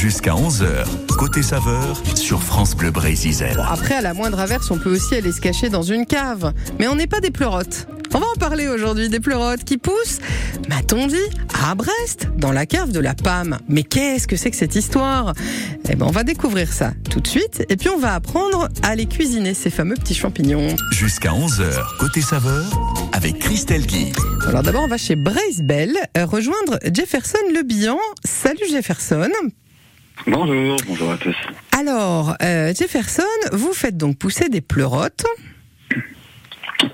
Jusqu'à 11h, côté saveur sur France Bleu Brésil. Après, à la moindre averse, on peut aussi aller se cacher dans une cave. Mais on n'est pas des pleurotes. On va en parler aujourd'hui des pleurotes qui poussent, m'a-t-on dit, à Brest, dans la cave de la PAM. Mais qu'est-ce que c'est que cette histoire? Eh ben, on va découvrir ça tout de suite. Et puis, on va apprendre à les cuisiner, ces fameux petits champignons. Jusqu'à 11h, côté saveur, avec Christelle Guy. Alors d'abord, on va chez Brace Bell euh, rejoindre Jefferson Le Bihan. Salut Jefferson. Bonjour, bonjour à tous. Alors, euh, Jefferson, vous faites donc pousser des pleurotes.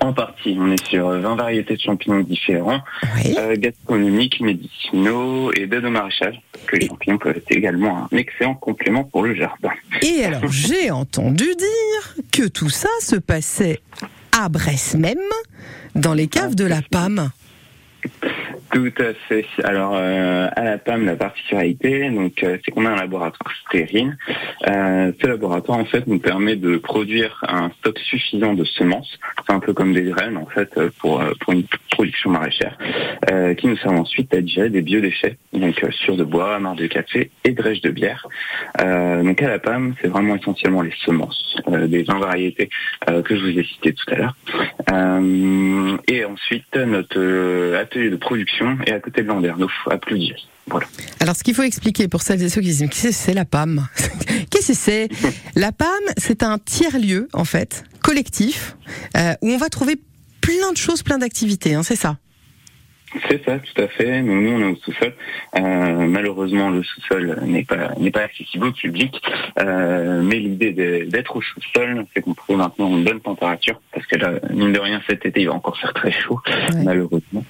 En partie, on est sur 20 variétés de champignons différents, Oui. euh, gastronomiques, médicinaux et d'aide au maraîchage. Que les champignons peuvent être également un excellent complément pour le jardin. Et alors, j'ai entendu dire que tout ça se passait à Brest même, dans les caves de la PAM. Tout à fait. Alors, euh, à la PAM, la particularité, donc, euh, c'est qu'on a un laboratoire stérile. Euh, ce laboratoire, en fait, nous permet de produire un stock suffisant de semences. C'est un peu comme des graines, en fait, euh, pour, euh, pour une production maraîchère, euh, qui nous servent ensuite à digérer des biodéchets, donc sur de bois, marc de café et drèche de bière. Donc, à la PAM, c'est vraiment essentiellement les semences, des 20 variétés que je vous ai citées tout à l'heure. Et ensuite, notre atelier de production est à côté de Landerneau, à. Voilà. Alors, ce qu'il faut expliquer pour celles et ceux qui se disent, qu'est-ce que c'est la PAM Qu'est-ce que c'est? La PAM, c'est un tiers-lieu, en fait, collectif, euh, où on va trouver plein de choses, plein d'activités, hein, c'est ça? C'est ça, tout à fait. Nous, nous, on est au sous-sol. Euh, malheureusement, le sous-sol n'est pas n'est pas accessible au public. Euh, mais l'idée d'être au sous-sol, c'est qu'on trouve maintenant une bonne température, parce que là, mine de rien, cet été, il va encore faire très chaud, malheureusement.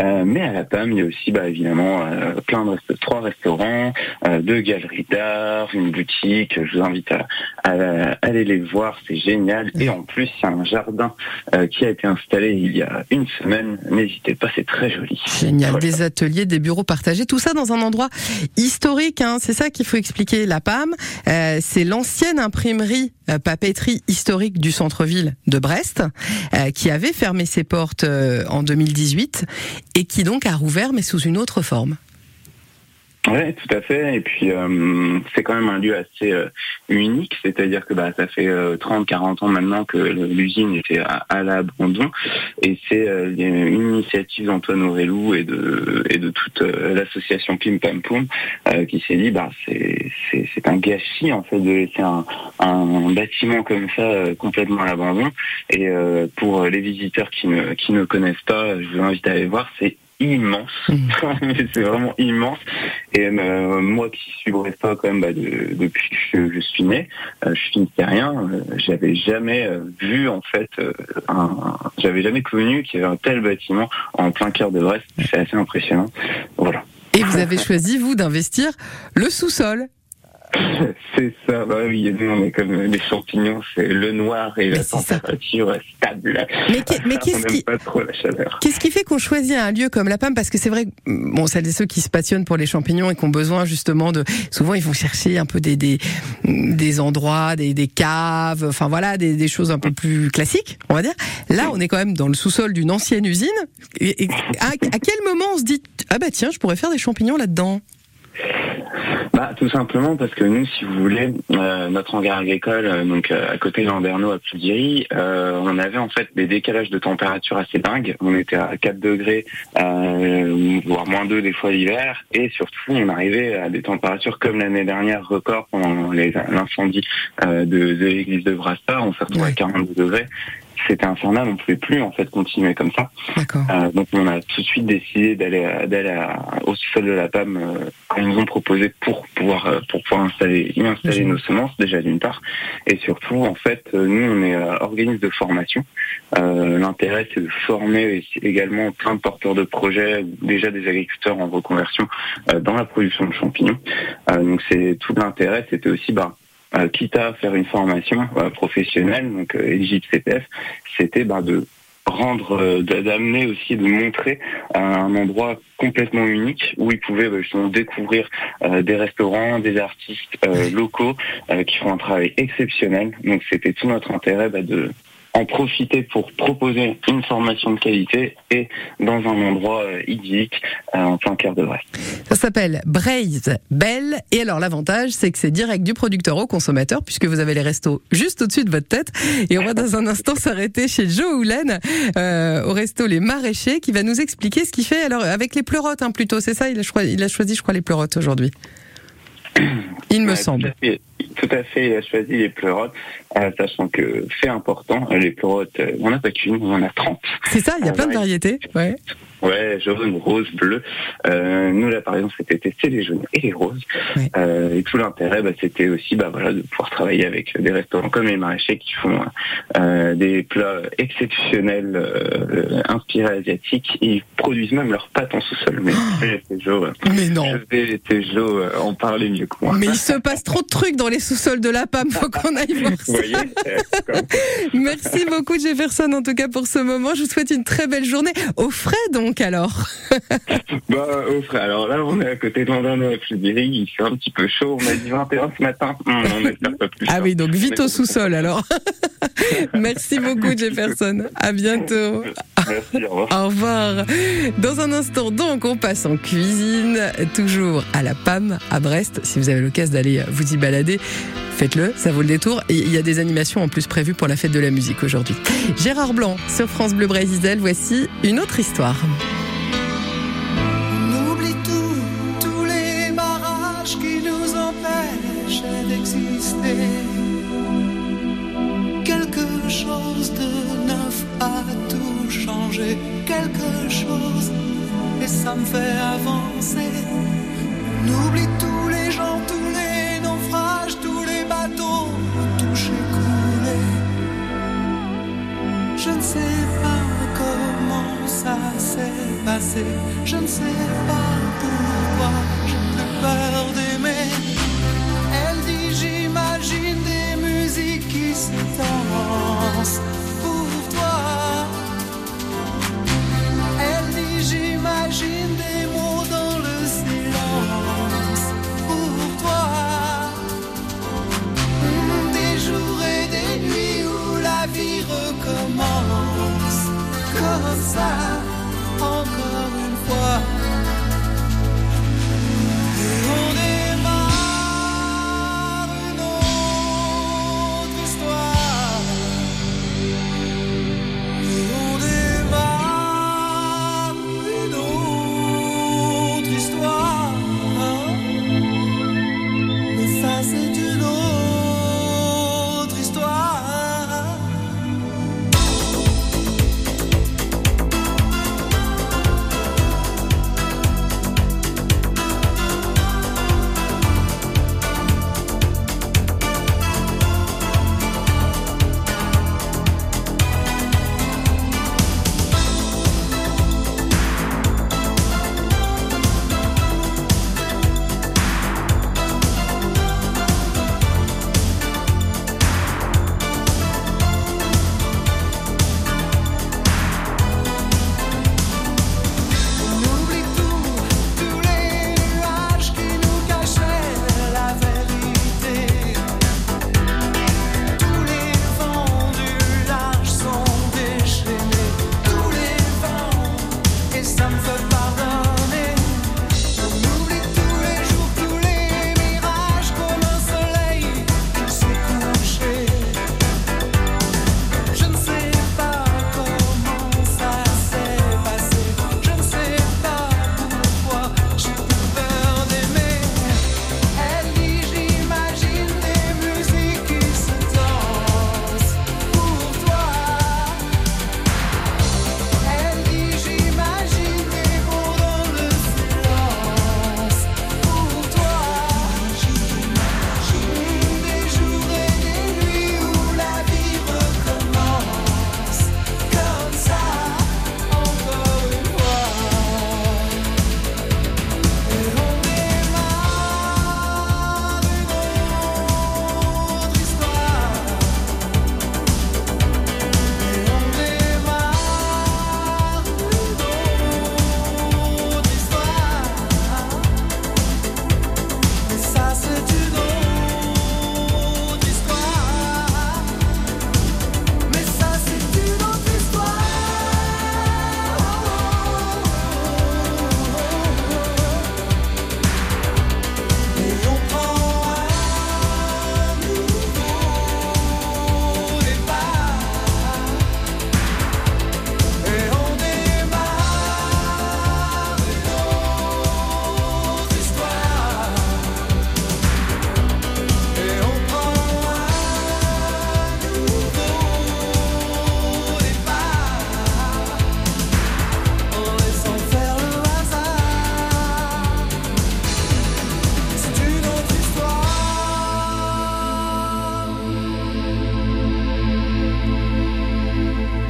Euh, mais à la PAM, il y a aussi, bah, évidemment, euh, plein de resta- trois restaurants, euh, deux galeries d'art, une boutique. Je vous invite à, à aller les voir, c'est génial. Et en plus, il y a un jardin euh, qui a été installé il y a une semaine. N'hésitez pas, c'est très joli. Génial, Voilà. des ateliers, des bureaux partagés, tout ça dans un endroit historique. Hein, c'est ça qu'il faut expliquer. La PAM, euh, c'est l'ancienne imprimerie euh, papeterie historique du centre-ville de Brest, euh, qui avait fermé ses portes euh, en 2018 et qui donc a rouvert, mais sous une autre forme. Oui, tout à fait. Et puis euh, c'est quand même un lieu assez euh, unique, c'est-à-dire que bah, ça fait 30-40 ans maintenant que l'usine était à, à l'abandon, et c'est euh, une initiative d'Antoine Aurélou et de et de toute euh, l'association Pim Pam Poum euh, qui s'est dit bah c'est un gâchis en fait de laisser un, un bâtiment comme ça euh, complètement à l'abandon. Et euh, pour les visiteurs qui ne qui ne connaissent pas, je vous invite à aller voir, c'est immense, c'est vraiment immense. Et euh, moi qui suis brestois quand même bah, de- depuis que je suis né, euh, je suis finistérien, euh, j'avais jamais euh, vu en fait, euh, un, j'avais jamais connu qu'il y avait un tel bâtiment en plein cœur de Brest. C'est assez impressionnant. Voilà. Et vous avez choisi, vous, d'investir le sous-sol. C'est ça, bah oui, nous on est comme les champignons, c'est le noir et Mais la ça. température stable. Mais qu'est- mais qu'est-ce qui-. Qu'est-ce qui fait qu'on choisit un lieu comme la PAM Parce que c'est vrai, que, bon, celles et ceux qui se passionnent pour les champignons et qui ont besoin justement de, souvent ils vont chercher un peu des des, des endroits, des, des caves, enfin voilà, des, des choses un peu plus classiques, on va dire. Là, on est quand même dans le sous-sol d'une ancienne usine. Et, et à, à quel moment on se dit ah bah tiens, je pourrais faire des champignons là-dedans? Bah, tout simplement parce que nous, si vous voulez, euh, notre hangar agricole, euh, donc euh, à côté de Landerneau à Ploudiry, euh, on avait en fait des décalages de température assez dingues. On était à 4 degrés, euh, voire moins 2 des fois l'hiver, et surtout on arrivait à des températures comme l'année dernière record pendant les- l'incendie euh, de, de l'église de Brassard. On s'est retrouvé Ouais. à 42 degrés. C'était infernal, on ne pouvait plus en fait continuer comme ça. Euh, donc on a tout de suite décidé d'aller d'aller au sol de la PAM euh, nous ont proposé pour pouvoir euh, pour pouvoir installer y installer nos semences déjà d'une part et surtout en fait euh, nous on est euh, organisme de formation. Euh, L'intérêt c'est de former également plein de porteurs de projets déjà des agriculteurs en reconversion euh, dans la production de champignons. Euh, donc c'est tout l'intérêt c'était aussi bah euh, quitte à faire une formation euh, professionnelle, donc euh, éligible CPF, c'était bah, de rendre, euh, d'a- d'amener aussi, de montrer un endroit complètement unique où ils pouvaient bah, justement découvrir euh, des restaurants, des artistes euh, locaux euh, qui font un travail exceptionnel. Donc c'était tout notre intérêt bah, de en profiter pour proposer une formation de qualité et dans un endroit euh, idyllique euh, en plein cœur de Brest. Ça s'appelle Braise Belle. Et alors l'avantage, c'est que c'est direct du producteur au consommateur, puisque vous avez les restos juste au-dessus de votre tête. Et on va dans un instant s'arrêter chez Joe Houlen, euh, au resto Les Maraîchers, qui va nous expliquer ce qu'il fait. Alors avec les pleurotes, hein, plutôt, c'est ça il a, choisi, il a choisi, je crois, les pleurotes aujourd'hui. Il me semble. Tout à, fait, tout à fait, il a choisi les pleurotes, euh, sachant que fait important, euh, les pleurotes, euh, on n'a pas qu'une, on en a 30. C'est ça, il y a plein de variétés. Ouais. Ouais, jaune, rose, bleu. Euh, nous là, par exemple, c'était tester les jaunes et les roses. Ouais. Euh, et tout l'intérêt, bah, c'était aussi, bah voilà, de pouvoir travailler avec des restaurants comme les maraîchers qui font euh, des plats exceptionnels, euh, inspirés asiatiques. Ils produisent même leurs pâtes en sous-sol. Mais Jo, euh, Mais non. je vais Jo euh, en parler mieux que moi. Mais il se passe trop de trucs dans les sous-sols de la PAM, faut qu'on aille voir ça. Vous voyez, Merci beaucoup Jefferson en tout cas pour ce moment. Je vous souhaite une très belle journée. Au frais donc alors? Bah, au frais. Alors là, on est à côté de avec le Berry. Il fait un petit peu chaud. On a dit 21 ce matin. On espère pas plus. Ah oui, donc vite au sous-sol alors. Merci beaucoup Jefferson. À bientôt. Merci, au revoir. Au revoir. Dans un instant, donc, on passe en cuisine, toujours à la PAM, à Brest. Si vous avez l'occasion d'aller vous y balader, faites-le, ça vaut le détour. Et il y a des animations en plus prévues pour la fête de la musique aujourd'hui. Gérard Blanc sur France Bleu Brésil, voici une autre histoire. On oublie tout, tous les barrages qui nous empêchent d'exister. Quelque chose de neuf a tout changé, quelque chose, et ça me fait avancer. On oublie tous Je ne sais pas pourquoi j'ai plus peur d'aimer. Elle dit j'imagine des musiques qui se dansent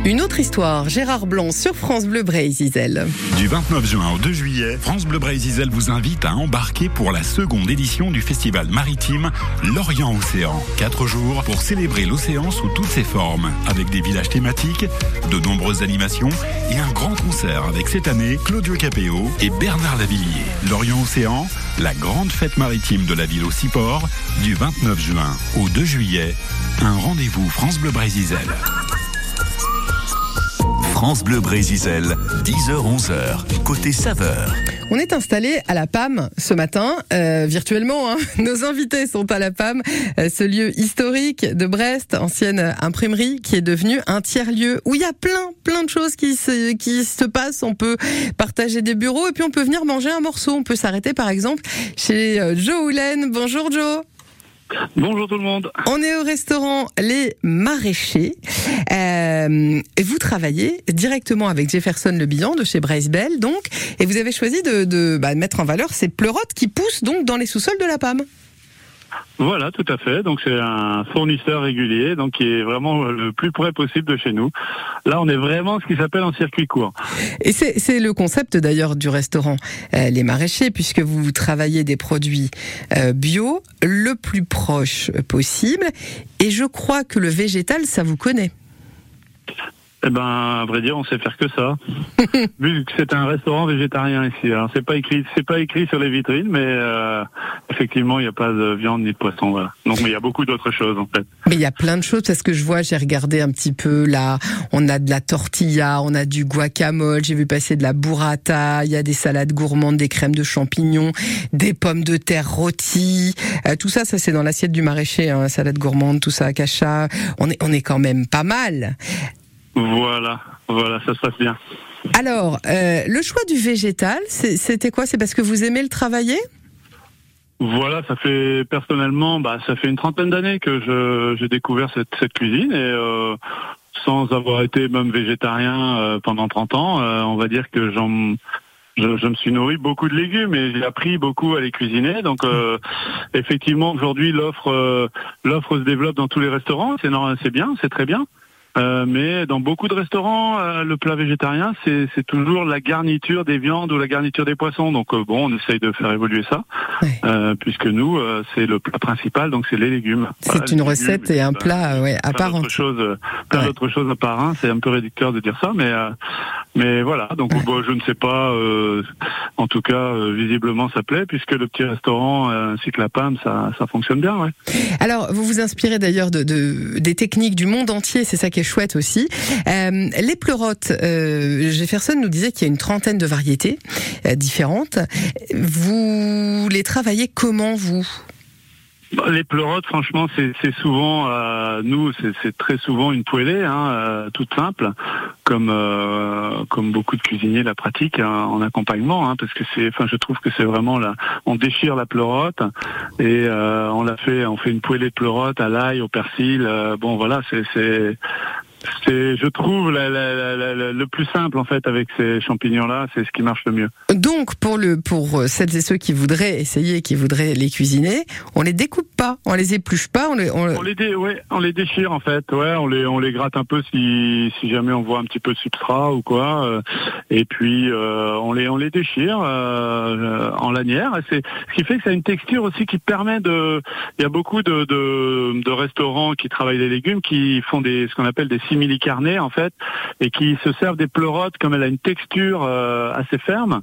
Une autre histoire, Gérard Blanc sur France Bleu Bray-Zizel. Du 29 juin au 2 juillet, France Bleu Bray-Zizel vous invite à embarquer pour la seconde édition du festival maritime L'Orient Océan. Quatre jours pour célébrer l'océan sous toutes ses formes, avec des villages thématiques, de nombreuses animations et un grand concert avec cette année Claudio Capéo et Bernard Lavillier. L'Orient Océan, la grande fête maritime de la ville au Ciport, du 29 juin au 2 juillet. Un rendez-vous France Bleu Brésil. France Bleu Brésil, 10h-11h, côté saveur. On est installé à la PAM ce matin, euh, virtuellement. Hein. Nos invités sont à la PAM, euh, ce lieu historique de Brest, ancienne imprimerie, qui est devenu un tiers-lieu où il y a plein, plein de choses qui se, qui se passent. On peut partager des bureaux et puis on peut venir manger un morceau. On peut s'arrêter par exemple chez euh, Joe Houlen. Bonjour Joe. Bonjour tout le monde. On est au restaurant Les Maraîchers. Euh, vous travaillez directement avec Jefferson Le Bihan de chez Brace Bell, donc, et vous avez choisi de, de bah, mettre en valeur ces pleurotes qui poussent donc dans les sous-sols de la PAM. Voilà, tout à fait. Donc c'est un fournisseur régulier, donc qui est vraiment le plus près possible de chez nous. Là, on est vraiment ce qui s'appelle en circuit court. Et c'est le concept d'ailleurs du restaurant euh, Les Maraîchers, puisque vous travaillez des produits euh, bio le plus proche possible. Et je crois que le végétal, ça vous connaît. Eh ben, à vrai dire, on sait faire que ça. Vu que c'est un restaurant végétarien ici. Alors, c'est pas écrit, c'est pas écrit sur les vitrines, mais euh, effectivement, il n'y a pas de viande ni de poisson. Voilà. Donc, mais il y a beaucoup d'autres choses en fait. Mais il y a plein de choses parce que je vois, j'ai regardé un petit peu là. On a de la tortilla, on a du guacamole, j'ai vu passer de la burrata. Il y a des salades gourmandes, des crèmes de champignons, des pommes de terre rôties. Euh, tout ça, ça c'est dans l'assiette du maraîcher, hein, salade gourmande, tout ça, cacha. On est, on est quand même pas mal. Voilà, voilà, ça se passe bien. Alors, euh, le choix du végétal, c'était quoi? C'est parce que vous aimez le travailler? Voilà, ça fait personnellement, bah, ça fait une trentaine d'années que j'ai découvert cette, cette, cuisine et euh, sans avoir été même végétarien euh, pendant 30 ans, euh, on va dire que j'en je, je, me suis nourri beaucoup de légumes et j'ai appris beaucoup à les cuisiner. Donc euh, effectivement aujourd'hui l'offre euh, l'offre se développe dans tous les restaurants, c'est c'est bien, c'est très bien. Euh, mais dans beaucoup de restaurants, euh, le plat végétarien, c'est toujours la garniture des viandes ou la garniture des poissons. Donc euh, bon, on essaye de faire évoluer ça, puisque nous, c'est le plat principal, donc c'est les légumes. C'est une recette et un plat ouais, à part entière. Chose, plein d'autres choses à part un. C'est un peu réducteur de dire ça, mais mais voilà. Donc bon, je ne sais pas. en tout cas, visiblement, ça plaît, puisque le petit restaurant ainsi que la PAM, ça, ça fonctionne bien. Ouais. Alors, vous vous inspirez d'ailleurs de, de, des techniques du monde entier. C'est ça qui est chouette aussi. Euh, les pleurotes, euh, Jefferson nous disait qu'il y a une trentaine de variétés euh, différentes. Vous les travaillez comment, vous? Les pleurotes, franchement, c'est souvent, euh, nous, c'est très souvent une poêlée, hein, euh, toute simple, comme euh, comme beaucoup de cuisiniers la pratiquent hein, en accompagnement, hein, parce que c'est, enfin, je trouve que c'est vraiment là, on déchire la pleurote et on la fait, on fait une poêlée de pleurote à l'ail, au persil. bon, voilà, c'est c'est, je trouve, le plus simple en fait avec ces champignons-là, c'est ce qui marche le mieux. Donc pour le pour celles et ceux qui voudraient essayer, qui voudraient les cuisiner, on les découpe pas, on les épluche pas, on les on, les ouais, on les déchire en fait, ouais, on les on les gratte un peu si si jamais on voit un petit peu de substrat ou quoi, euh, et puis euh, on les on les déchire euh, en lanière. C'est ce qui fait que ça a une texture aussi qui permet de. Il y a beaucoup de de, de restaurants qui travaillent les légumes qui font des ce qu'on appelle des simili carnés en fait, et qui se servent des pleurotes comme elle a une texture euh, assez ferme.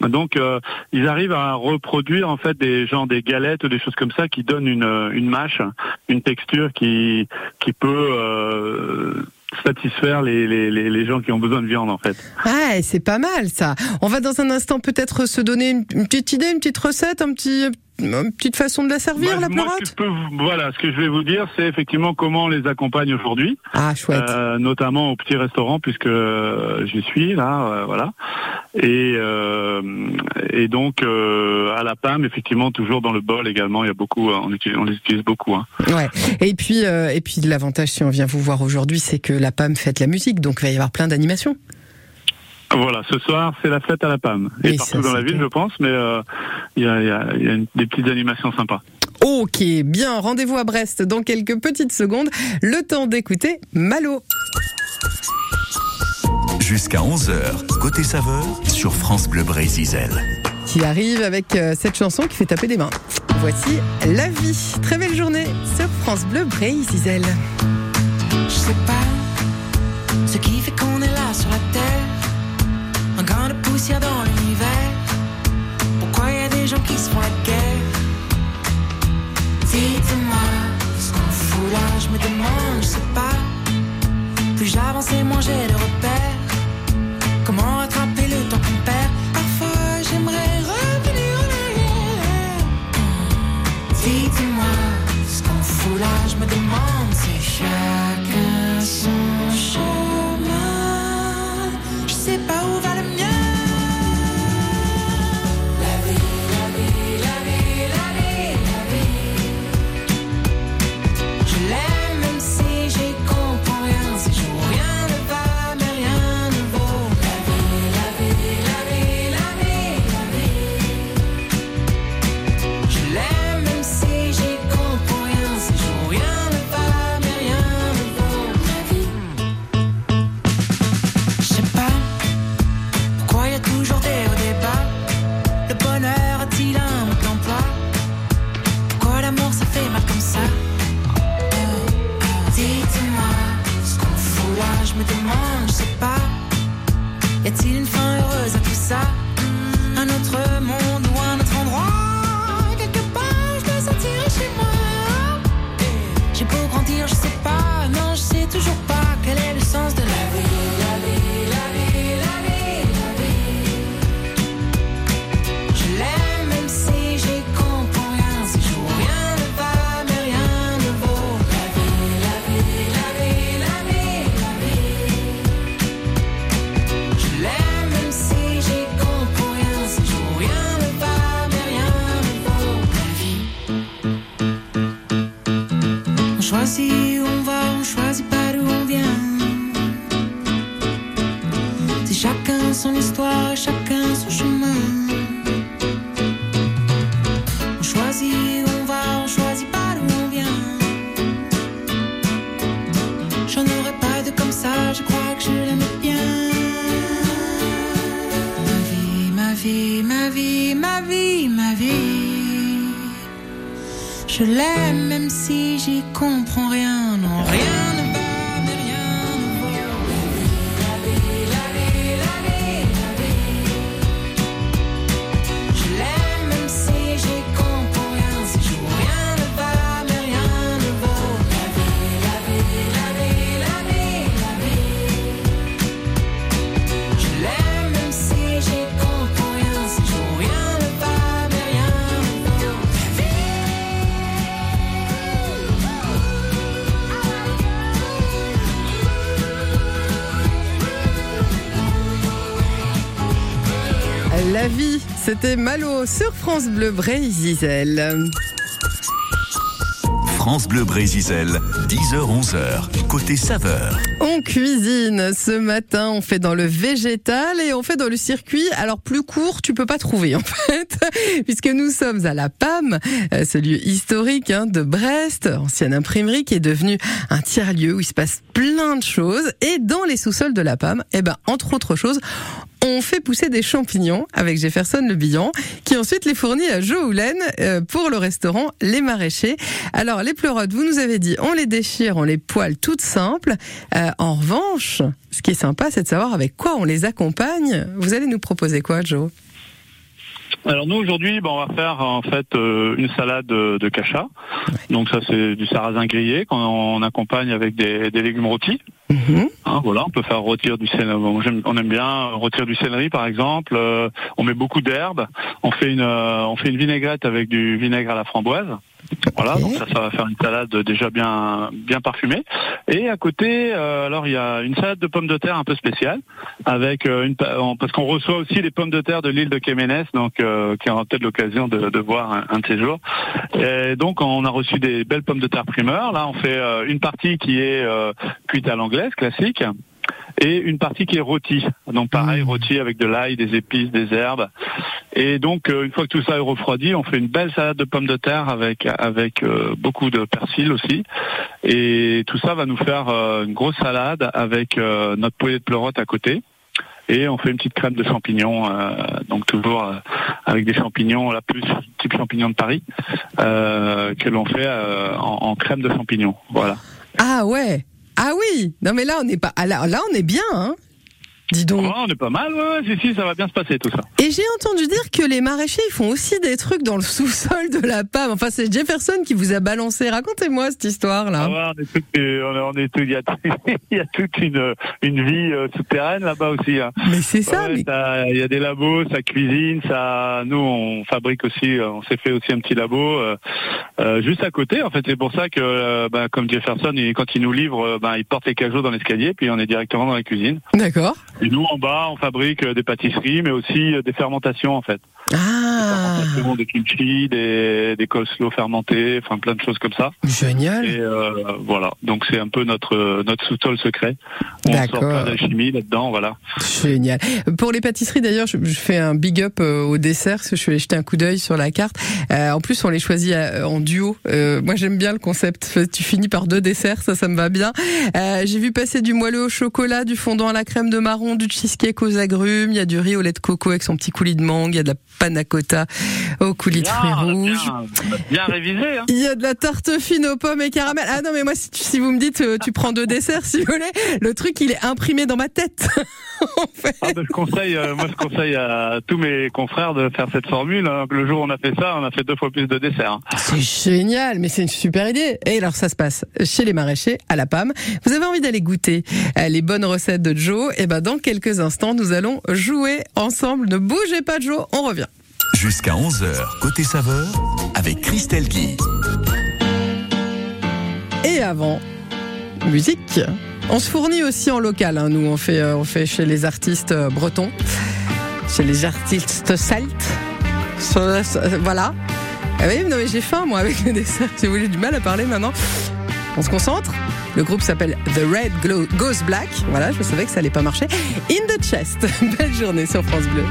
Donc euh, ils arrivent à reproduire en fait des gens des galettes ou des choses comme ça qui donnent une, une mâche, une texture qui qui peut euh, satisfaire les, les, les, gens qui ont besoin de viande en fait. Ah, c'est pas mal ça. On va dans un instant peut-être se donner une petite idée, une petite recette, un petit une petite façon de la servir, la pleurote Voilà, ce que je vais vous dire, c'est effectivement comment on les accompagne aujourd'hui. Ah, chouette. Euh, notamment au petit restaurant, puisque euh, j'y suis, là, euh, voilà. Et, et donc, à la PAM, effectivement, toujours dans le bol également, il y a beaucoup, on, utilise, on les utilise beaucoup. Hein. Ouais. Et puis, et puis l'avantage, si on vient vous voir aujourd'hui, c'est que la PAM fait la musique, donc il va y avoir plein d'animations. Voilà, ce soir, c'est la fête à la PAM. Et partout dans la ville, je pense, mais il y a, y a des petites animations sympas. Ok, bien, rendez-vous à Brest dans quelques petites secondes. Le temps d'écouter Malo. Jusqu'à 11h, côté saveur, sur France Bleu Brésil. Qui arrive avec euh, cette chanson qui fait taper des mains. Voici La vie. Très belle journée sur France Bleu Brésil. Je sais pas ce qui fait qu'on est là sur la terre. Grain de poussière dans l'univers. Pourquoi y a des gens qui se font la guerre? Dites-moi ce qu'on fout là, je me demande, je sais pas. Plus j'avance et moins j'ai de repères. Comment rattraper le temps qu'on perd? Parfois j'aimerais revenir en arrière. Dites-moi ce qu'on fout là, je me demande c'était Malo sur France Bleu Brésil. France Bleu Brésil, 10h-11h, côté saveur. On cuisine ce matin, on fait dans le végétal et on fait dans le circuit. Alors plus court, tu peux pas trouver en fait, puisque nous sommes à la PAM, euh, ce lieu historique hein, de Brest, ancienne imprimerie qui est devenu un tiers-lieu où il se passe plein de choses. Et dans les sous-sols de la PAM, eh ben entre autres choses, on fait pousser des champignons avec Jefferson Le Billon, qui ensuite les fournit à Joe Houlen euh, pour le restaurant Les Maraîchers. Alors les pleurotes, vous nous avez dit, on les déchire, on les poêle toutes simples. Euh, en revanche, ce qui est sympa, c'est de savoir avec quoi on les accompagne. Vous allez nous proposer quoi, Joe Alors nous aujourd'hui, ben, on va faire en fait euh, une salade de, de cacha. Donc ça c'est du sarrasin grillé qu'on on accompagne avec des, des légumes rôtis. Mhm. Hein, voilà, on peut faire rôtir du céleri. On aime bien rôtir du céleri par exemple. Euh, on met beaucoup d'herbes. On fait une euh, on fait une vinaigrette avec du vinaigre à la framboise. Voilà, donc ça, ça va faire une salade déjà bien bien parfumée. Et à côté, euh, alors il y a une salade de pommes de terre un peu spéciale avec une parce qu'on reçoit aussi les pommes de terre de l'île de Kemenes, donc euh, qui aura peut-être l'occasion de, de voir un, un de ces jours. Et donc on a reçu des belles pommes de terre primeur. Là, on fait une partie qui est cuite à classique et une partie qui est rôtie. Donc pareil, Mmh. rôtie avec de l'ail, des épices, des herbes. Et donc euh, une fois que tout ça est refroidi, on fait une belle salade de pommes de terre avec avec euh, beaucoup de persil aussi. Et tout ça va nous faire euh, une grosse salade avec euh, notre poulet de pleurote à côté. et on fait une petite crème de champignons, euh, donc toujours euh, avec des champignons, la plus type champignons de Paris, euh, que l'on fait euh, en, en crème de champignons. Voilà. Ah ouais. Ah oui. Non mais là on est pas. là, là on est bien. Hein Dis donc. Ouais, on est pas mal, ouais, ouais, si, si, ça va bien se passer tout ça. Et j'ai entendu dire que les maraîchers ils font aussi des trucs dans le sous-sol de la PAM. Enfin, c'est Jefferson qui vous a balancé. Racontez-moi cette histoire là. Ah ouais, on est il y a, il y a toute une, une vie euh, souterraine là-bas aussi. hein. Mais c'est ça. Mais- Il y a des labos, ça cuisine, ça. Nous, on fabrique aussi, euh, on s'est fait aussi un petit labo euh, juste à côté. En fait, c'est pour ça que, euh, bah, comme Jefferson, il- quand il nous livre, bah, il porte les cajots dans l'escalier, puis on est directement dans la cuisine. D'accord. Et nous, en bas, on fabrique euh, des pâtisseries, mais aussi euh, des fermentations, en fait. Ah. Fermentations, des kimchi, des, des coleslaw fermentés, enfin plein de choses comme ça. Génial. Et euh, voilà, donc c'est un peu notre notre sous-sol secret. On sort plein d'alchimie là-dedans, voilà. Génial. Pour les pâtisseries, d'ailleurs, je, je fais un big up euh, au dessert, parce que je suis allée jeter un coup d'œil sur la carte. Euh, en plus, on les choisit euh, en duo. Euh, moi, j'aime bien le concept. Tu finis par deux desserts, ça, ça me va bien. Euh, J'ai vu passer du moelleux au chocolat, du fondant à la crème de marron, du cheesecake aux agrumes. Il y a du riz au lait de coco avec son petit coulis de mangue. Il y a de la panna cotta au coulis de fruits rouges. bien, bien révisé. Hein. Il y a de la tarte fine aux pommes et caramel. Ah non, mais moi, si, tu- si vous me dites, euh, tu prends deux desserts, si vous voulez, le truc, il est imprimé dans ma tête. en fait. Ah, ben, je conseille, euh, moi je conseille à tous mes confrères de faire cette formule. hein. Le jour où on a fait ça, on a fait deux fois plus de desserts. hein. C'est génial, mais c'est une super idée. Et alors ça se passe chez les maraîchers à la PAM. Vous avez envie d'aller goûter euh, les bonnes recettes de Joe? Et ben dans quelques instants, nous allons jouer ensemble. Ne bougez pas Joe, on revient. Jusqu'à 11h, côté saveur, avec Christelle Guy. Et avant, musique. On se fournit aussi en local. hein. Nous, on fait, euh, on fait chez les artistes euh, bretons, chez les artistes celtes. So- Voilà. Ah oui, non mais j'ai faim moi avec le dessert. Si vous voulez du mal à parler maintenant. On se concentre. Le groupe s'appelle The Red Glow Goes Black. Voilà, je savais que ça allait pas marcher. In the Chest. Belle journée sur France Bleu.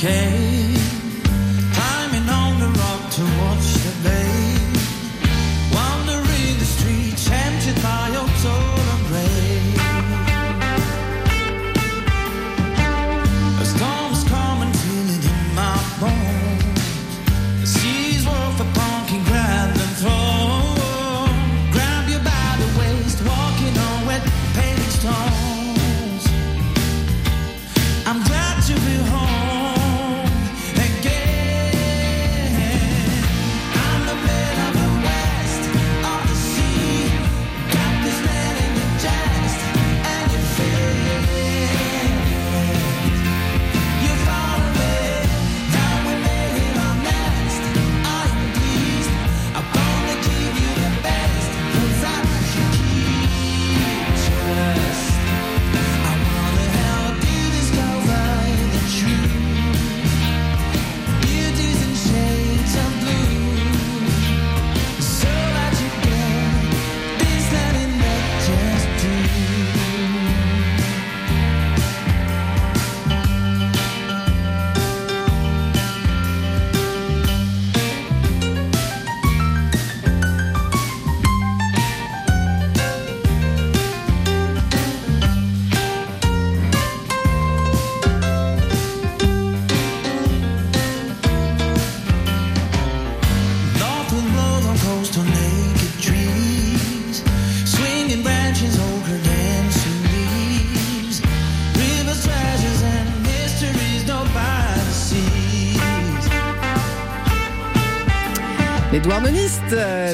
came.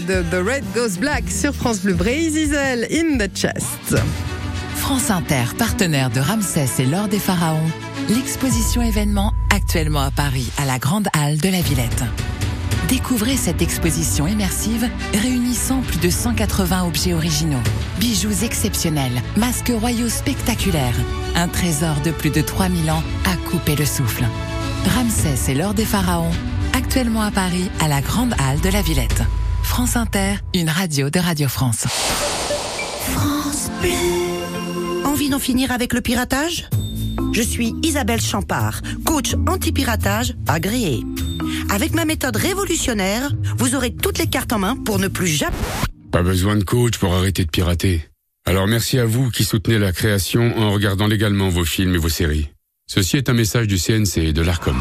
The Red Goes Black sur France Bleu. Zizel, In the Chest. France Inter, partenaire de Ramsès et l'Or des Pharaons, l'exposition événement actuellement à Paris, à la Grande Halle de la Villette. Découvrez cette exposition immersive réunissant plus de 180 objets originaux, bijoux exceptionnels, masques royaux spectaculaires, un trésor de plus de 3000 ans à couper le souffle. Ramsès et l'Or des Pharaons, actuellement à Paris, à la Grande Halle de la Villette. France Inter, une radio de Radio France. Envie d'en finir avec le piratage? Je suis Isabelle Champard, coach anti-piratage agréée. Avec ma méthode révolutionnaire, vous aurez toutes les cartes en main pour ne plus jamais... Pas besoin de coach pour arrêter de pirater. Alors merci à vous qui soutenez la création en regardant légalement vos films et vos séries. Ceci est un message du CNC et de l'ARCOM.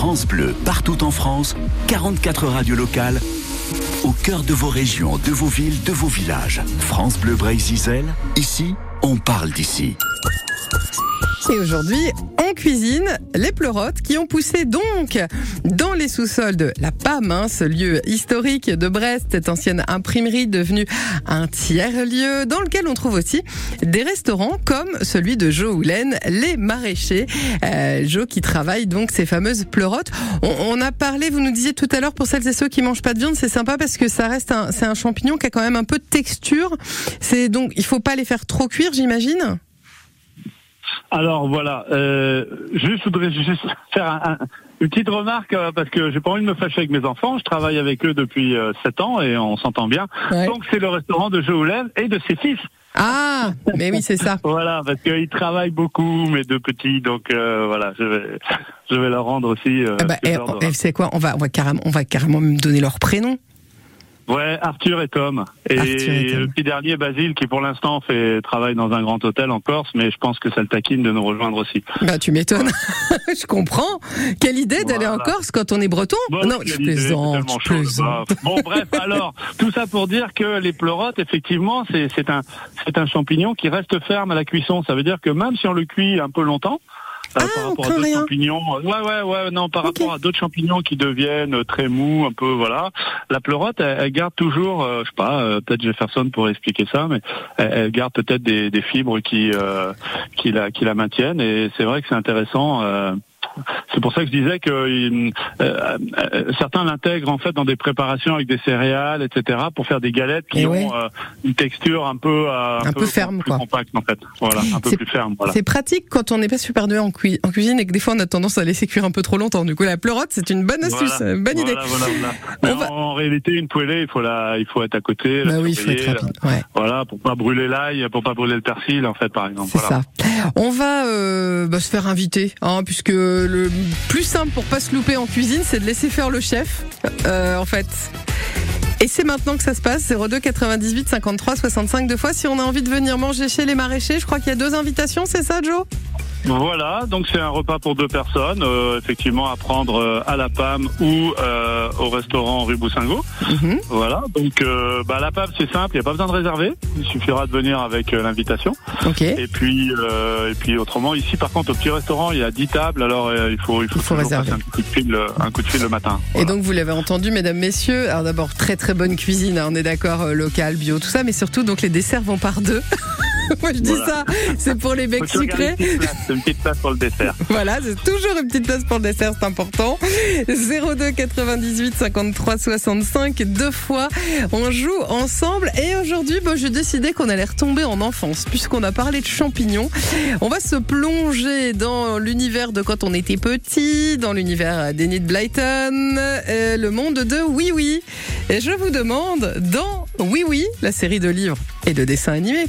France Bleu, partout en France, 44 radios locales, au cœur de vos régions, de vos villes, de vos villages. France Bleu Brésil, ici, on parle d'ici. Et aujourd'hui, on cuisine les pleurotes qui ont poussé donc dans les sous-sols de la PAM, hein, ce lieu historique de Brest, cette ancienne imprimerie devenue un tiers-lieu dans lequel on trouve aussi des restaurants comme celui de Joe Houlen, les maraîchers. Euh, Joe qui travaille donc ces fameuses pleurotes. On, on, a parlé, vous nous disiez tout à l'heure, pour celles et ceux qui mangent pas de viande, c'est sympa parce que ça reste un, c'est un champignon qui a quand même un peu de texture. C'est donc, il faut pas les faire trop cuire, j'imagine? Alors voilà, euh, juste, je voudrais juste faire un, un, une petite remarque euh, parce que j'ai pas envie de me fâcher avec mes enfants. Je travaille avec eux depuis euh, 7 ans et on s'entend bien. Ouais. Donc c'est le restaurant de Jooulev et de ses fils. Ah, mais oui, c'est ça. voilà, parce qu'ils travaillent beaucoup, mes deux petits. Donc euh, voilà, je vais, je vais leur rendre aussi. Euh, Ah bah, eh, c'est quoi? On va, on va carrément, on va carrément me donner leur prénom. Ouais, Arthur et Tom. Et Arthur et Tom. le petit dernier, Basile, qui pour l'instant fait travaille dans un grand hôtel en Corse, mais je pense que ça le taquine de nous rejoindre aussi. Bah, tu m'étonnes. je comprends. Quelle idée d'aller en. Corse quand on est breton Bon, Non, je plaisante, je plaisante. Bon, bref, alors, tout ça pour dire que les pleurotes, effectivement, c'est c'est un, c'est un champignon qui reste ferme à la cuisson. Ça veut dire que même si on le cuit un peu longtemps, Ah, par on rapport à d'autres champignons, euh, ouais, ouais, ouais, non, par rapport à d'autres champignons qui deviennent euh, très mous, un peu, voilà. La pleurote, elle, elle garde toujours, euh, je sais pas, euh, peut-être Jefferson pour expliquer ça, mais elle, elle garde peut-être des, des fibres qui, euh, qui la, qui la maintiennent. Et c'est vrai que c'est intéressant. C'est pour ça que je disais que euh, euh, certains l'intègrent en fait dans des préparations avec des céréales, etc., pour faire des galettes qui Eh ont ouais. euh, une texture un peu Un peu ferme, plus quoi. compacte en fait. Voilà, un peu plus ferme. Voilà. C'est pratique quand on n'est pas super doué en, cui- en cuisine et que des fois on a tendance à laisser cuire un peu trop longtemps. Du coup, la pleurote, c'est une bonne astuce, Voilà. une bonne idée. Voilà, va- en, en réalité, une poêlée, il faut la, il faut être à côté. Bah oui, il faut être rapide. Ouais. Voilà, pour pas brûler l'ail, pour pas brûler le persil, en fait, par exemple. C'est ça. On va bah, se faire inviter, hein, puisque le plus simple pour pas se louper en cuisine, c'est de laisser faire le chef, euh, en fait. Et c'est maintenant que ça se passe, 02 98 53 65 deux fois. Si on a envie de venir manger chez les maraîchers, je crois qu'il y a deux invitations, c'est ça, Joe? Voilà, donc c'est un repas pour deux personnes, euh, effectivement à prendre euh, à la PAM ou euh, au restaurant rue Boussingot. Mhm. Voilà, donc euh, bah, la PAM c'est simple, il n'y a pas besoin de réserver, il suffira de venir avec euh, l'invitation. Ok. Et puis euh, et puis autrement ici par contre au petit restaurant il y a 10 tables, alors il faut il faut, Il faut réserver. un coup de fil un coup de fil le matin. Et donc vous l'avez entendu, mesdames, messieurs. Alors d'abord très très bonne cuisine, hein, on est d'accord, euh, local, bio, tout ça, mais surtout donc les desserts vont par deux. Moi je dis Voilà. ça, c'est pour les becs sucrés. une petite place, une petite place pour le dessert. Voilà, c'est toujours une petite place pour le dessert, c'est important. 02 98 53 65, deux fois, on joue ensemble. Et aujourd'hui, bah, j'ai décidé qu'on allait retomber en enfance, puisqu'on a parlé de champignons. On va se plonger dans l'univers de quand on était petit, dans l'univers d'Enid Blyton, euh, le monde de Oui Oui. Et je vous demande, dans Oui Oui, la série de livres et de dessins animés,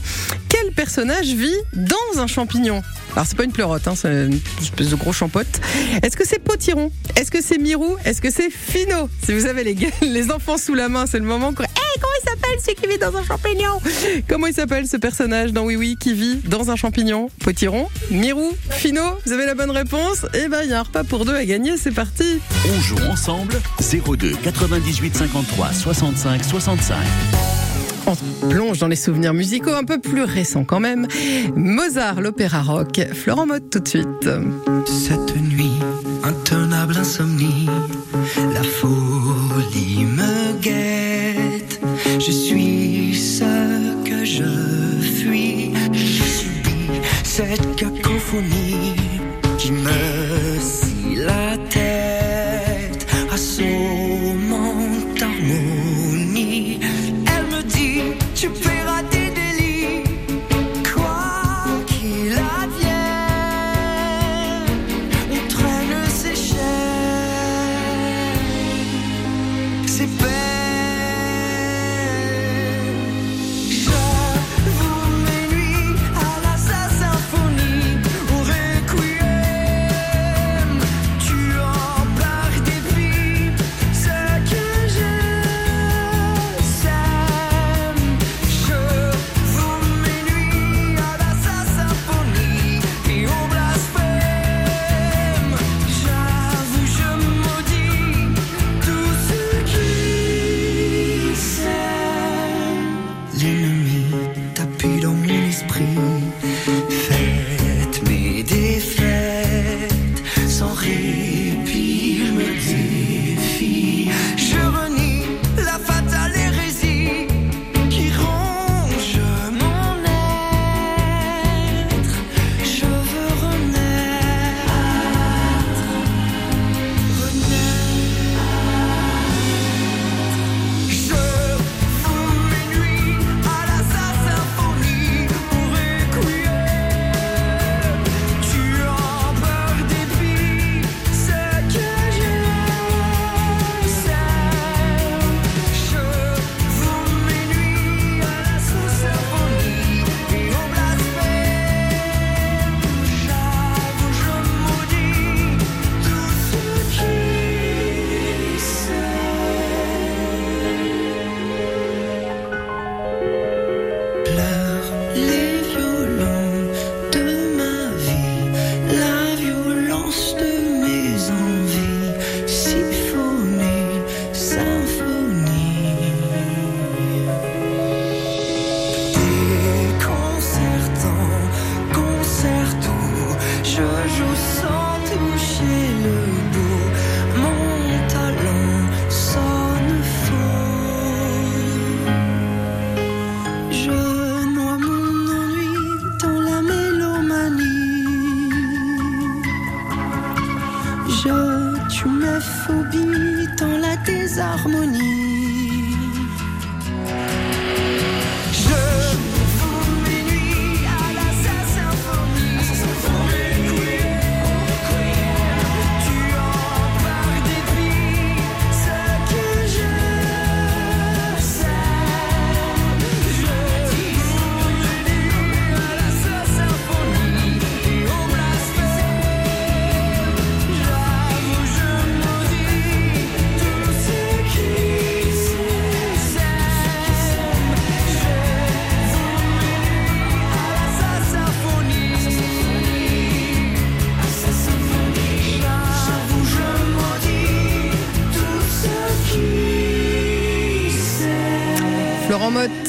personnage vit dans un champignon. Alors c'est pas une pleurote, hein, c'est une espèce de gros champote. Est-ce que c'est Potiron? Est-ce que c'est Mirou? Est-ce que c'est Fino? Si vous avez les, les enfants sous la main, c'est le moment quoi. Hey, comment il s'appelle celui qui vit dans un champignon? Comment il s'appelle ce personnage dans Oui Oui qui vit dans un champignon? Potiron? Mirou? Fino? Vous avez la bonne réponse? Eh ben il y a un repas pour deux à gagner, c'est parti! On joue ensemble 02 98 53 65 65. Plonge dans les souvenirs musicaux un peu plus récents quand même. Mozart, l'opéra rock, Florent Mode tout de suite. Cette nuit, intenable insomnie, la folie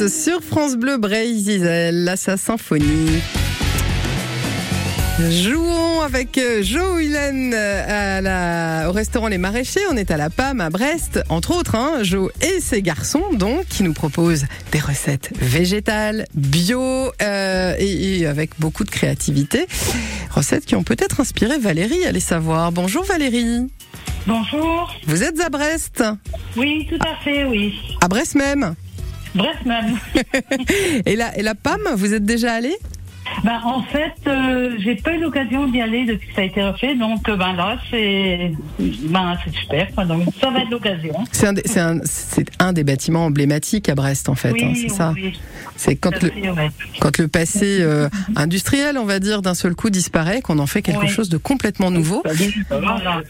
Sur France Bleu Brésil, à sa symphonie. Jouons avec euh, Jo Hulen euh, à la, au restaurant Les Maraîchers. On est à la PAM à Brest, entre autres. Hein, jo et ses garçons, donc, qui nous proposent des recettes végétales, bio euh, et, et avec beaucoup de créativité. Recettes qui ont peut-être inspiré Valérie, allez savoir. Bonjour Valérie. Bonjour. Vous êtes à Brest? Oui, tout à fait, oui. À Brest même? Bref, même. et, la, et la PAM, vous êtes déjà allé Ben, en fait, euh, j'ai pas eu l'occasion d'y aller depuis que ça a été refait, donc euh, ben là, c'est ben, c'est super. quoi. Donc ça va être l'occasion. C'est un, des- c'est un, c'est un des bâtiments emblématiques à Brest, en fait. Oui, hein, c'est ça. oui. C'est quand le, fait, ouais. quand le passé euh, industriel, on va dire, d'un seul coup disparaît, qu'on en fait quelque chose de complètement nouveau. Voilà.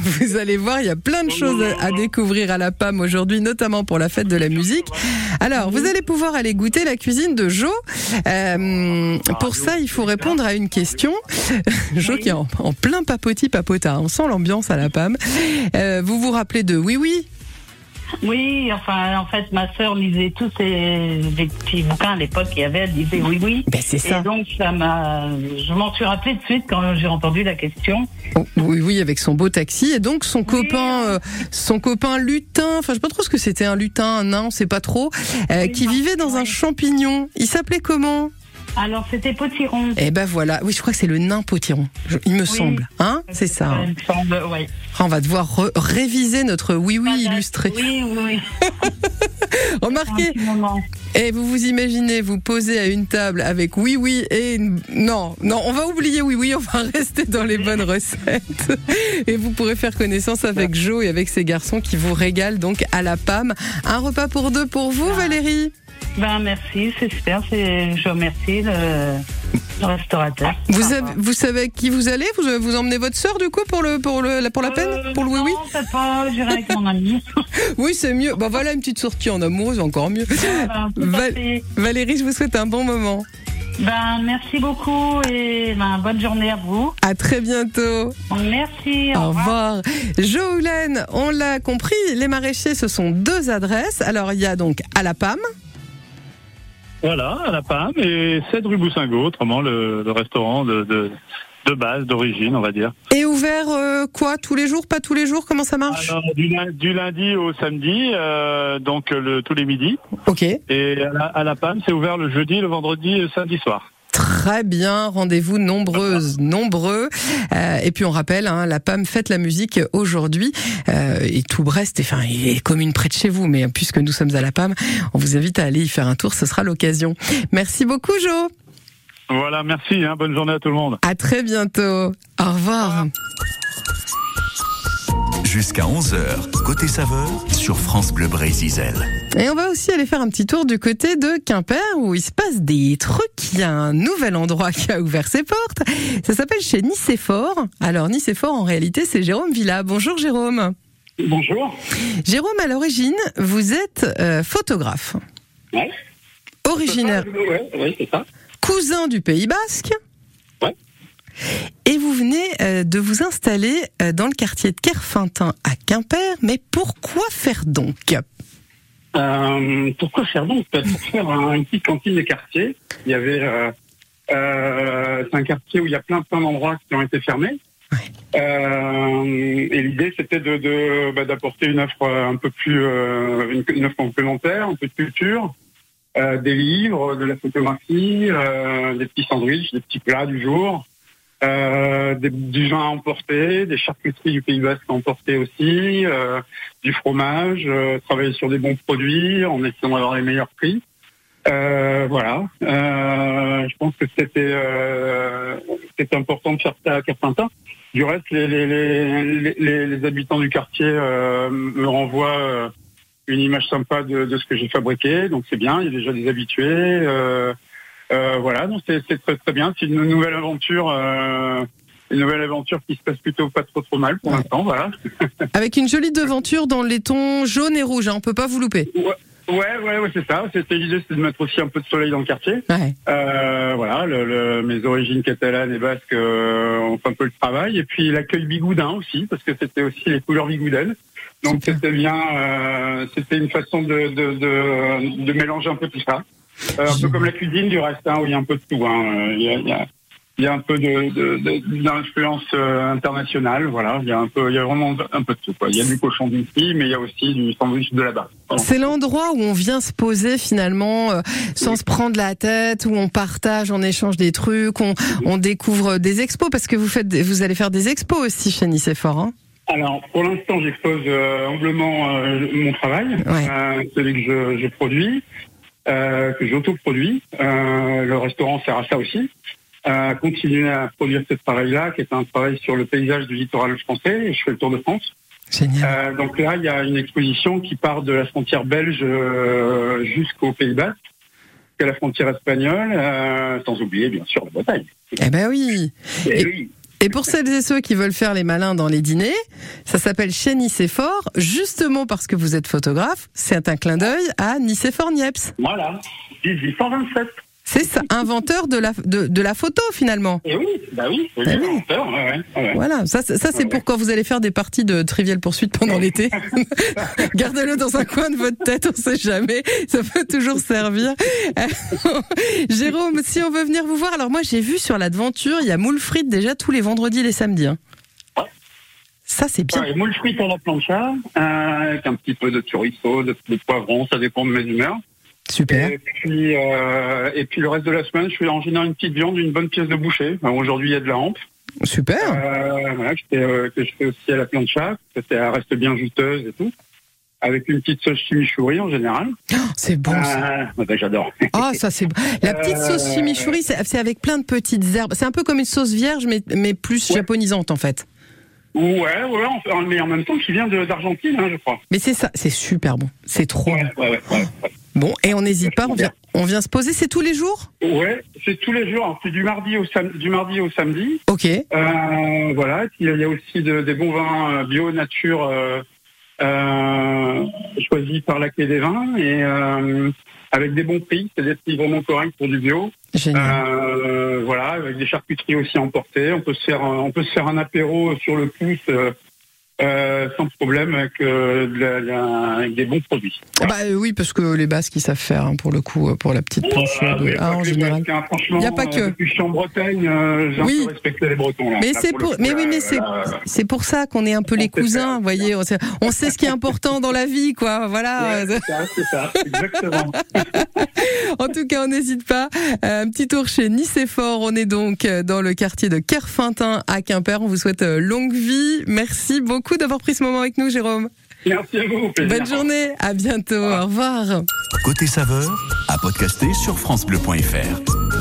Vous, vous allez voir, il y a plein de choses à, à découvrir à la PAM aujourd'hui, notamment pour la fête de la musique. Alors, vous allez pouvoir aller goûter la cuisine de Jo. Euh, pour ça, il faut répondre à une question. Jo qui est en, en plein papoti papota. On sent l'ambiance à la PAM. Euh, vous vous rappelez de Oui Oui? Oui, enfin, en fait, ma sœur lisait tous ces petits bouquins à l'époque qu'il y avait, elle disait oui, oui. Ben, c'est ça. Et donc, ça m'a, je m'en suis rappelé de suite quand j'ai entendu la question. Oh, Oui, oui, avec son beau taxi et donc son copain, euh, son copain lutin. Enfin, je sais pas trop ce que c'était un lutin, un nain, on sait pas trop, euh, qui vivait dans un champignon. Il s'appelait comment? Alors, c'était Potiron. Eh ben voilà. Oui, je crois que c'est le nain potiron. Je- il me semble, hein? C'est ça. hein. Il me semble, ouais. Ah, On va devoir réviser notre oui oui illustré. Oui, oui, oui. Remarquez, et vous vous imaginez vous poser à une table avec oui oui et non non on va oublier oui oui on va rester dans les bonnes recettes et vous pourrez faire connaissance avec Joe et avec ses garçons qui vous régalent donc à la PAM un repas pour deux pour vous Valérie Ben merci, c'est super. Je remercie le, le restaurateur. vous savez, vous savez avec qui vous allez? Vous vous emmenez votre sœur du coup pour le pour le pour la peine? Pour le oui oui Non, pas, j'irai avec mon ami. oui c'est mieux bah voilà une petite sortie en amoureux encore mieux Voilà, Val- fait. Valérie je vous souhaite un bon moment Ben merci beaucoup et ben, bonne journée à vous. à très bientôt Merci. Au revoir. Joëlen, on l'a compris, les maraîchers, ce sont deux adresses. Alors, il y a donc à la PAM. Voilà, à la PAM et 7 rue Boussingault, autrement le, le restaurant de, de, de base, d'origine, on va dire. Et ouvert euh, quoi Tous les jours Pas tous les jours Comment ça marche? Alors, du, lin- du lundi au samedi, euh, donc le, tous les midis. Ok. Et à la, à la PAM, c'est ouvert le jeudi, le vendredi et le samedi soir. Très bien, rendez-vous nombreuses, nombreux. Euh, et puis on rappelle, hein, la PAM fête la musique aujourd'hui. Euh, et tout Brest, enfin, il est commune près de chez vous, mais puisque nous sommes à la PAM, on vous invite à aller y faire un tour, ce sera l'occasion. Merci beaucoup Jo. Voilà, merci, hein, bonne journée à tout le monde. À très bientôt. Au revoir. Jusqu'à 11h, côté saveur, sur France Bleu Brésil. Et on va aussi aller faire un petit tour du côté de Quimper où il se passe des trucs. Il y a un nouvel endroit qui a ouvert ses portes. Ça s'appelle chez Nicéphore. Alors Nicéphore, en réalité, c'est Jérôme Villa. Bonjour Jérôme. Bonjour. Jérôme, à l'origine, vous êtes euh, photographe. Ouais. Originaire, Ouais, ouais, c'est ça. cousin du Pays Basque. Et vous venez euh, de vous installer euh, dans le quartier de Kerfintin à Quimper. Mais pourquoi faire donc? Euh, pourquoi faire donc? Pour faire un- une petite cantine de quartier. Il y avait. Euh, euh, c'est un quartier où il y a plein plein d'endroits qui ont été fermés. Et l'idée c'était de, bah, d'apporter une offre un peu plus une, une offre complémentaire, un peu de culture, des livres, de la photographie, des petits sandwichs, des petits plats du jour, euh, du vin à emporter, des charcuteries du Pays Basque à emporter aussi, euh, du fromage, euh, travailler sur des bons produits en essayant d'avoir les meilleurs prix. Euh, voilà. Euh, je pense que c'était euh, c'était important de faire ça à Carpentins. Du reste, les, les, les, les, habitants du quartier me renvoient une image sympa de, de ce que j'ai fabriqué, donc c'est bien. Il y a déjà des habitués. Euh, voilà, donc c'est c'est très très bien. C'est une nouvelle aventure. Euh, une nouvelle aventure qui se passe plutôt pas trop trop mal pour l'instant, voilà. Avec une jolie devanture dans les tons jaune et rouge. Hein, on peut pas vous louper. Ouais, ouais, ouais, c'est ça. C'était l'idée, c'était de mettre aussi un peu de soleil dans le quartier. Euh, voilà, le, le- mes origines catalanes et basques euh, ont fait un peu le travail. Et puis l'accueil bigoudin aussi, parce que c'était aussi les couleurs bigoudaines. Donc c'était bien, euh, c'était une façon de, de, de, de mélanger un peu tout ça. Euh, un peu comme la cuisine du reste, hein, où il y a un peu de tout. hein. Euh, Il y, a, il y, a, il y a un peu de, de, de- d'influence euh, internationale. Voilà, il y a un peu, il y a vraiment un peu de tout. Quoi. Il y a du cochon d'ici, mais il y a aussi du sandwich de là-bas. C'est l'endroit où on vient se poser finalement euh, sans se prendre la tête, où on partage, on échange des trucs, on, on découvre des expos parce que vous faites, vous allez faire des expos aussi chez Nicéphore. Hein Alors, pour l'instant, j'expose euh, humblement euh, mon travail, euh, celui que je, je produis, euh, que j'autoproduis. Euh, le restaurant sert à ça aussi. Euh, continuer à produire ce travail-là, qui est un travail sur le paysage du littoral français. Et je fais le tour de France. Euh, donc là, il y a une exposition qui part de la frontière belge euh, jusqu'au Pays Basque, jusqu'à la frontière espagnole, euh, sans oublier bien sûr la Bretagne. Eh ben oui. Eh Et, oui. Et pour celles et ceux qui veulent faire les malins dans les dîners, ça s'appelle chez Nicéphore, justement parce que vous êtes photographe. C'est un clin d'œil à Nicéphore Niepce. Voilà, 1827. C'est ça, inventeur de la, de, de la photo finalement. Et oui, bah oui, c'est Eh lui oui. l'inventeur, ouais, ouais, ouais. Voilà, ça, c'est- ça c'est pour quand vous allez faire des parties de Trivial Poursuite pendant l'été. Gardez-le dans un coin de votre tête, on sait jamais, ça peut toujours servir. Jérôme, si on veut venir vous voir, alors moi j'ai vu sur l'aventure, il y a moule frites déjà tous les vendredis et les samedis. hein. Ça c'est bien. Ouais, moule frites à la plancha, euh, avec un petit peu de chorizo, de, de poivron, ça dépend de mes humeurs. Super. Et puis, euh, et puis le reste de la semaine, je fais en général une petite viande, une bonne pièce de boucher. Aujourd'hui, il y a de la hampe. Super. Euh, voilà, que, je fais, euh, que je fais aussi à la plancha, ça reste bien juteuse et tout. avec une petite sauce chimichurri en général. c'est bon. ça. bah, J'adore. Ah, ça c'est la petite sauce chimichurri, c'est avec plein de petites herbes. C'est un peu comme une sauce vierge, mais, mais plus japonisante en fait. Ouais, ouais, mais en même temps qui vient d'Argentine, hein, je crois. Mais c'est ça, c'est super bon. C'est trop bon. Ouais, ouais, ouais. Bon, et on n'hésite pas, on vient, on vient se poser. C'est tous les jours? Ouais, c'est tous les jours. C'est du mardi au sam- du mardi au samedi. Ok. Euh, voilà. Il y a- aussi de- des bons vins euh, bio nature euh, euh, choisis par la clé des vins et avec des bons prix, c'est des prix vraiment corrects pour du bio. Euh, voilà, avec des charcuteries aussi emportées. On peut se faire, on peut se faire un apéro sur le pouce. Euh, sans problème avec, euh, de la- la- avec des bons produits. Bah euh, oui, parce que les Basques ils savent faire hein, pour le coup, euh, pour la petite planche Ah, de ah, en général. Basques, hein. Franchement, Il y a pas que. je suis en Bretagne, j'ai Oui. les Bretons. Là. Mais c'est pour, mais oui, mais c'est, pour ça qu'on est un peu les cousins, vous voyez. On sait, on sait ce qui est important dans la vie, quoi. Voilà. Ouais, c'est ça, c'est ça, exactement. en tout cas, on n'hésite pas. Un petit tour chez Nicéphore. On est donc dans le quartier de Kerfintin à Quimper. On vous souhaite longue vie. Merci beaucoup d'avoir pris ce moment avec nous, Jérôme. Merci à vous. plaisir. Bonne journée. À bientôt. Au revoir. Côté saveur, à podcaster sur FranceBleu.fr.